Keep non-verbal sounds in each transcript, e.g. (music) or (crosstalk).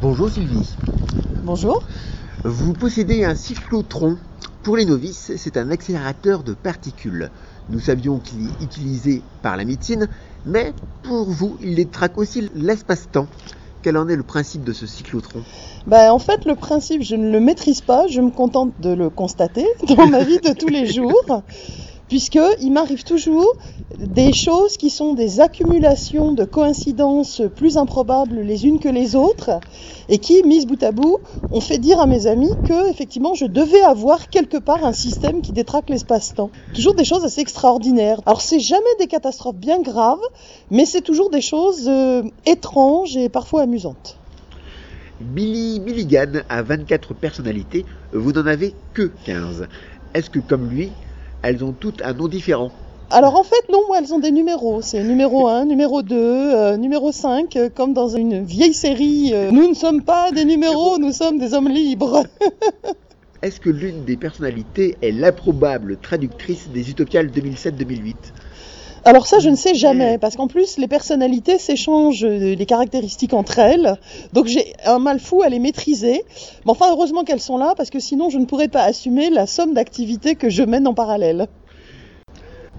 Bonjour Sylvie. Bonjour. Vous possédez un cyclotron. Pour les novices, c'est un accélérateur de particules. Nous savions qu'il est utilisé par la médecine, mais pour vous, il détraque aussi l'espace-temps. Quel en est le principe de ce cyclotron? Ben, En fait, le principe, je ne le maîtrise pas, je me contente de le constater dans ma vie de tous les (laughs) jours puisqu'il m'arrive toujours des choses qui sont des accumulations de coïncidences plus improbables les unes que les autres, et qui, mises bout à bout, ont fait dire à mes amis que, effectivement, je devais avoir quelque part un système qui détraque l'espace-temps. Toujours des choses assez extraordinaires. Alors, c'est jamais des catastrophes bien graves, mais c'est toujours des choses euh, étranges et parfois amusantes. Billy Milligan a 24 personnalités, vous n'en avez que 15. Est-ce que, comme lui, elles ont toutes un nom différent. Alors en fait, non, elles ont des numéros. C'est numéro 1, numéro 2, euh, numéro 5, euh, comme dans une vieille série. Euh, nous ne sommes pas des numéros, nous sommes des hommes libres. (laughs) Est-ce que l'une des personnalités est l'improbable traductrice des Utopiales 2007-2008 alors ça, je ne sais jamais, parce qu'en plus, les personnalités s'échangent les caractéristiques entre elles, donc j'ai un mal fou à les maîtriser. Mais enfin, heureusement qu'elles sont là, parce que sinon, je ne pourrais pas assumer la somme d'activités que je mène en parallèle.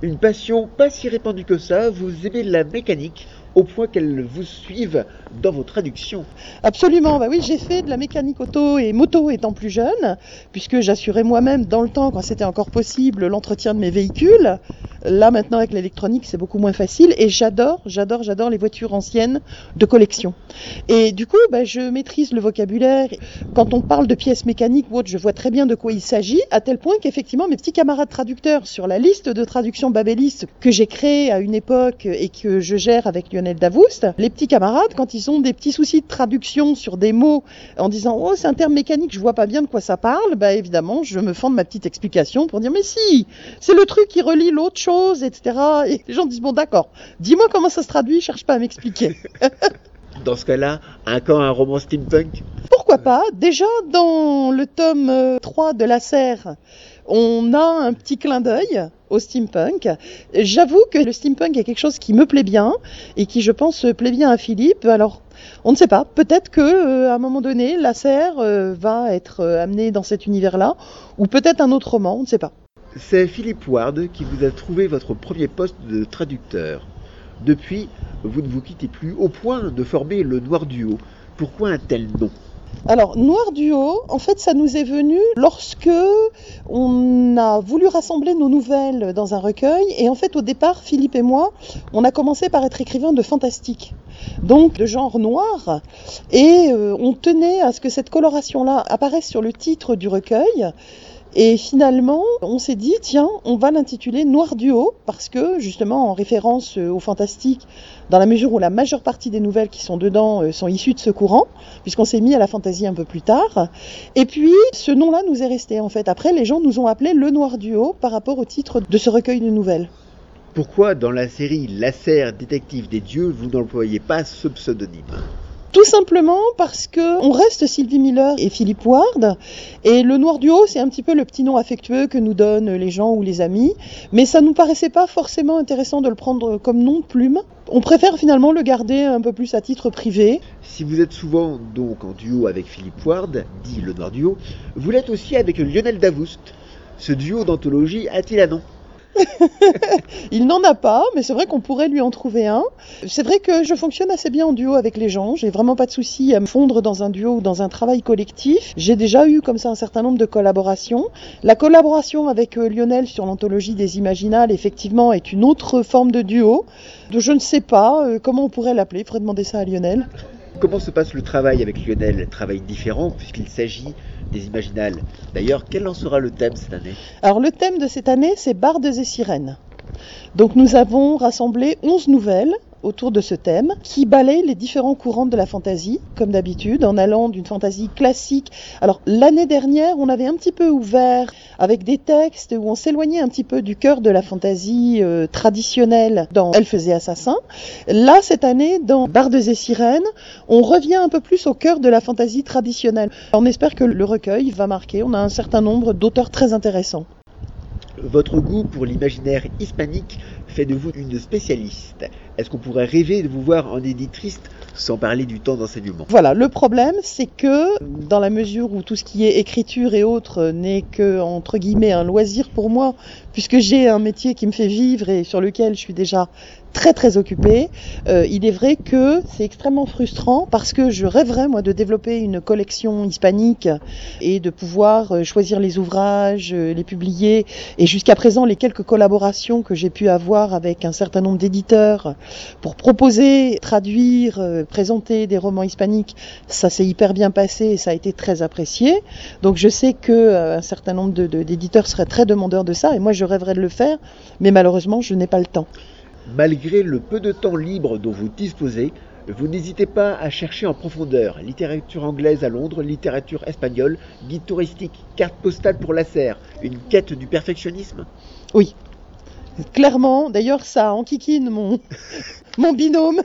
Une passion pas si répandue que ça, vous aimez la mécanique, au point qu'elles vous suivent dans vos traductions. Absolument, bah oui, j'ai fait de la mécanique auto et moto étant plus jeune, puisque j'assurais moi-même dans le temps, quand c'était encore possible, l'entretien de mes véhicules. Là maintenant avec l'électronique c'est beaucoup moins facile et j'adore, j'adore, j'adore les voitures anciennes de collection. Et du coup bah, je maîtrise le vocabulaire. Quand on parle de pièces mécaniques ou autre, je vois très bien de quoi il s'agit, à tel point qu'effectivement mes petits camarades traducteurs sur la liste de traduction babéliste que j'ai créée à une époque et que je gère avec Lionel Davoust, les petits camarades quand ils ont des petits soucis de traduction sur des mots en disant oh c'est un terme mécanique, je vois pas bien de quoi ça parle, bah évidemment je me fends de ma petite explication pour dire mais si, c'est le truc qui relie l'autre chose etc. Et les gens disent bon d'accord, dis-moi comment ça se traduit, cherche pas à m'expliquer. (laughs) dans ce cas-là, un camp, un roman steampunk? Pourquoi pas? Déjà dans le tome 3 euh, de la serre, on a un petit clin d'œil au steampunk. J'avoue que le steampunk est quelque chose qui me plaît bien et qui, je pense, plaît bien à Philippe. Alors, on ne sait pas. Peut-être que euh, à un moment donné, la serre euh, va être amenée dans cet univers-là, ou peut-être un autre roman. On ne sait pas. C'est Philippe Ward qui vous a trouvé votre premier poste de traducteur. Depuis, vous ne vous quittez plus au point de former le Noir Duo. Pourquoi un tel nom? Alors, Noir Duo, en fait, ça nous est venu lorsque on a voulu rassembler nos nouvelles dans un recueil. Et en fait, au départ, Philippe et moi, on a commencé par être écrivains de fantastique, donc de genre noir. Et euh, on tenait à ce que cette coloration-là apparaisse sur le titre du recueil. Et finalement, on s'est dit, tiens, on va l'intituler Noir du haut, parce que justement, en référence euh, au fantastique, dans la mesure où la majeure partie des nouvelles qui sont dedans euh, sont issues de ce courant, puisqu'on s'est mis à la fantaisie un peu plus tard. Et puis, ce nom-là nous est resté, en fait. Après, les gens nous ont appelé Le Noir du haut par rapport au titre de ce recueil de nouvelles. Pourquoi, dans la série La serre détective des dieux, vous n'employez pas ce pseudonyme? Tout simplement parce que on reste Sylvie Miller et Philippe Ward et le Noir du c'est un petit peu le petit nom affectueux que nous donnent les gens ou les amis, mais ça nous paraissait pas forcément intéressant de le prendre comme nom de plume. On préfère finalement le garder un peu plus à titre privé. Si vous êtes souvent donc en duo avec Philippe Ward, dit le Noir du vous l'êtes aussi avec Lionel Davoust. Ce duo d'anthologie a-t-il un nom? (laughs) il n'en a pas, mais c'est vrai qu'on pourrait lui en trouver un. C'est vrai que je fonctionne assez bien en duo avec les gens. J'ai vraiment pas de souci à me fondre dans un duo ou dans un travail collectif. J'ai déjà eu comme ça un certain nombre de collaborations. La collaboration avec euh, Lionel sur l'anthologie des Imaginales, effectivement, est une autre forme de duo. Je ne sais pas euh, comment on pourrait l'appeler. Il faudrait demander ça à Lionel. Comment se passe le travail avec Lionel? Travail différent puisqu'il s'agit des Imaginales. D'ailleurs, quel en sera le thème cette année? Alors le thème de cette année, c'est Bardes et sirènes. Donc nous avons rassemblé 11 nouvelles autour de ce thème, qui balaye les différents courants de la fantaisie, comme d'habitude, en allant d'une fantaisie classique. Alors l'année dernière, on avait un petit peu ouvert avec des textes où on s'éloignait un petit peu du cœur de la fantaisie euh, traditionnelle dans Elle faisait assassin. Là, cette année, dans Bardes et sirènes, on revient un peu plus au cœur de la fantaisie traditionnelle. On espère que le recueil va marquer. On a un certain nombre d'auteurs très intéressants. Votre goût pour l'imaginaire hispanique fait de vous une spécialiste. Est-ce qu'on pourrait rêver de vous voir en éditrice sans parler du temps d'enseignement? Voilà, le problème c'est que dans la mesure où tout ce qui est écriture et autres n'est que entre guillemets un loisir pour moi, puisque j'ai un métier qui me fait vivre et sur lequel je suis déjà très très occupée, euh, il est vrai que c'est extrêmement frustrant parce que je rêverais moi de développer une collection hispanique et de pouvoir euh, choisir les ouvrages, euh, les publier et jusqu'à présent les quelques collaborations que j'ai pu avoir avec un certain nombre d'éditeurs pour proposer, traduire, euh, présenter des romans hispaniques, ça s'est hyper bien passé et ça a été très apprécié. Donc je sais que euh, un certain nombre de- de- d'éditeurs seraient très demandeurs de ça et moi je rêverais de le faire, mais malheureusement je n'ai pas le temps. Malgré le peu de temps libre dont vous disposez, vous n'hésitez pas à chercher en profondeur littérature anglaise à Londres, littérature espagnole, guide touristique, carte postale pour la serre, une quête du perfectionnisme? Oui. Clairement, d'ailleurs, ça enquiquine mon, (laughs) mon binôme,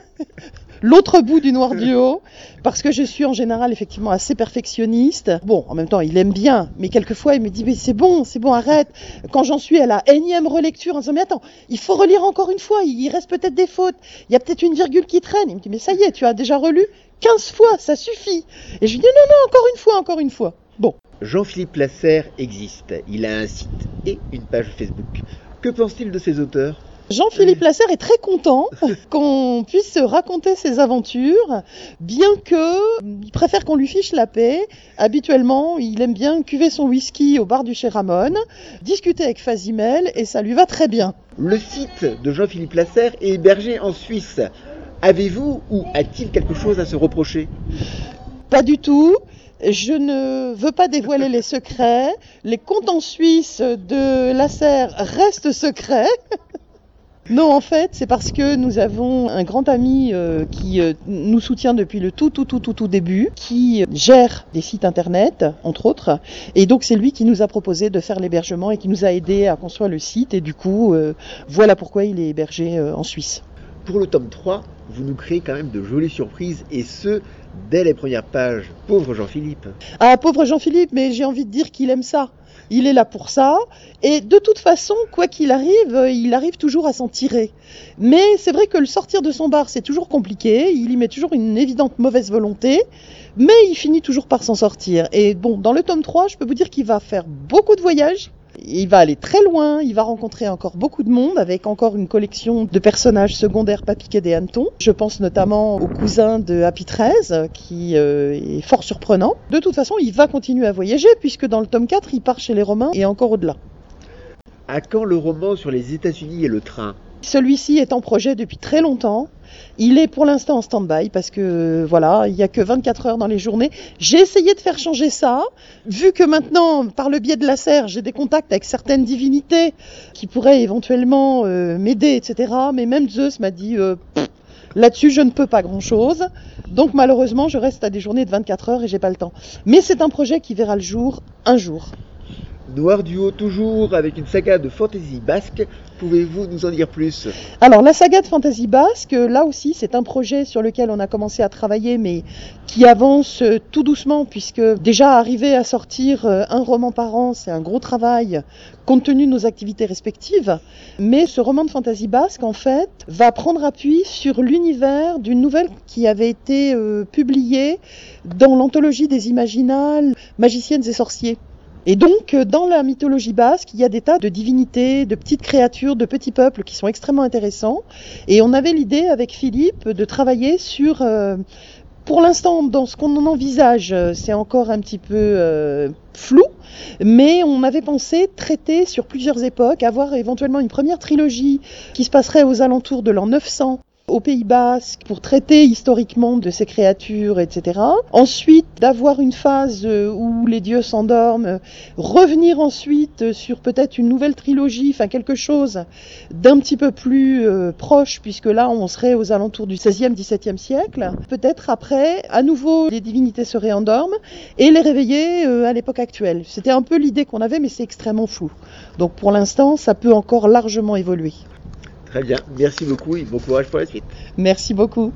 l'autre bout du noir du haut, parce que je suis en général effectivement assez perfectionniste. Bon, en même temps, il aime bien, mais quelquefois, il me dit, mais c'est bon, c'est bon, arrête. Quand j'en suis à la énième relecture, en disant, mais attends, il faut relire encore une fois, il reste peut-être des fautes, il y a peut-être une virgule qui traîne. Il me dit, mais ça y est, tu as déjà relu 15 fois, ça suffit. Et je lui dis, non, non, encore une fois, encore une fois. Bon. Jean-Philippe Lasserre existe. Il a un site et une page Facebook. Que pense-t-il de ses auteurs Jean-Philippe Lasserre est très content (laughs) qu'on puisse raconter ses aventures, bien que il préfère qu'on lui fiche la paix. Habituellement, il aime bien cuver son whisky au bar du chez Ramon, discuter avec Fazimel, et ça lui va très bien. Le site de Jean-Philippe Lasserre est hébergé en Suisse. Avez-vous ou a-t-il quelque chose à se reprocher? Pas du tout. Je ne veux pas dévoiler les secrets. Les comptes en Suisse de Lasserre restent secrets. (laughs) Non, en fait, c'est parce que nous avons un grand ami euh, qui euh, nous soutient depuis le tout, tout, tout, tout, tout début, qui gère des sites internet, entre autres. Et donc, c'est lui qui nous a proposé de faire l'hébergement et qui nous a aidé à construire le site. Et du coup, euh, voilà pourquoi il est hébergé euh, en Suisse. Pour le tome 3, vous nous créez quand même de jolies surprises et ce, dès les premières pages. Pauvre Jean-Philippe. Ah, pauvre Jean-Philippe, mais j'ai envie de dire qu'il aime ça. Il est là pour ça. Et de toute façon, quoi qu'il arrive, euh, il arrive toujours à s'en tirer. Mais c'est vrai que le sortir de son bar, c'est toujours compliqué. Il y met toujours une évidente mauvaise volonté. Mais il finit toujours par s'en sortir. Et bon, dans le tome 3, je peux vous dire qu'il va faire beaucoup de voyages. Il va aller très loin, il va rencontrer encore beaucoup de monde avec encore une collection de personnages secondaires pas piqués des hannetons. Je pense notamment au cousin de Happy 13 qui euh, est fort surprenant. De toute façon, il va continuer à voyager puisque dans le tome 4, il part chez les Romains et encore au-delà. À quand le roman sur les États-Unis et le train? Celui-ci est en projet depuis très longtemps. Il est pour l'instant en stand-by parce que voilà, il n'y a que 24 heures dans les journées. J'ai essayé de faire changer ça, vu que maintenant, par le biais de la serre, j'ai des contacts avec certaines divinités qui pourraient éventuellement euh, m'aider, etc. Mais même Zeus m'a dit euh, là-dessus, je ne peux pas grand-chose. Donc malheureusement, je reste à des journées de 24 heures et j'ai pas le temps. Mais c'est un projet qui verra le jour un jour. Noir du haut toujours avec une saga de fantasy basque. Pouvez-vous nous en dire plus? Alors la saga de Fantasy Basque, là aussi c'est un projet sur lequel on a commencé à travailler mais qui avance euh, tout doucement puisque déjà arriver à sortir euh, un roman par an c'est un gros travail compte tenu de nos activités respectives. Mais ce roman de Fantasy Basque en fait va prendre appui sur l'univers d'une nouvelle qui avait été euh, publiée dans l'anthologie des imaginales magiciennes et sorciers. Et donc, euh, dans la mythologie basque, il y a des tas de divinités, de petites créatures, de petits peuples qui sont extrêmement intéressants. Et on avait l'idée avec Philippe de travailler sur... euh, pour l'instant, dans ce qu'on en envisage, euh, c'est encore un petit peu euh, flou, mais on avait pensé traiter sur plusieurs époques, avoir éventuellement une première trilogie qui se passerait aux alentours de l'an 900 au Pays Basque pour traiter historiquement de ces créatures, etc. Ensuite, d'avoir une phase euh, où les dieux s'endorment, revenir ensuite sur peut-être une nouvelle trilogie, enfin quelque chose d'un petit peu plus euh, proche, puisque là on serait aux alentours du 16e, 17e siècle. Peut-être après, à nouveau, les divinités se réendorment et les réveiller euh, à l'époque actuelle. C'était un peu l'idée qu'on avait, mais c'est extrêmement flou. Donc pour l'instant, ça peut encore largement évoluer. Très bien, merci beaucoup et bon courage pour la suite. Merci beaucoup.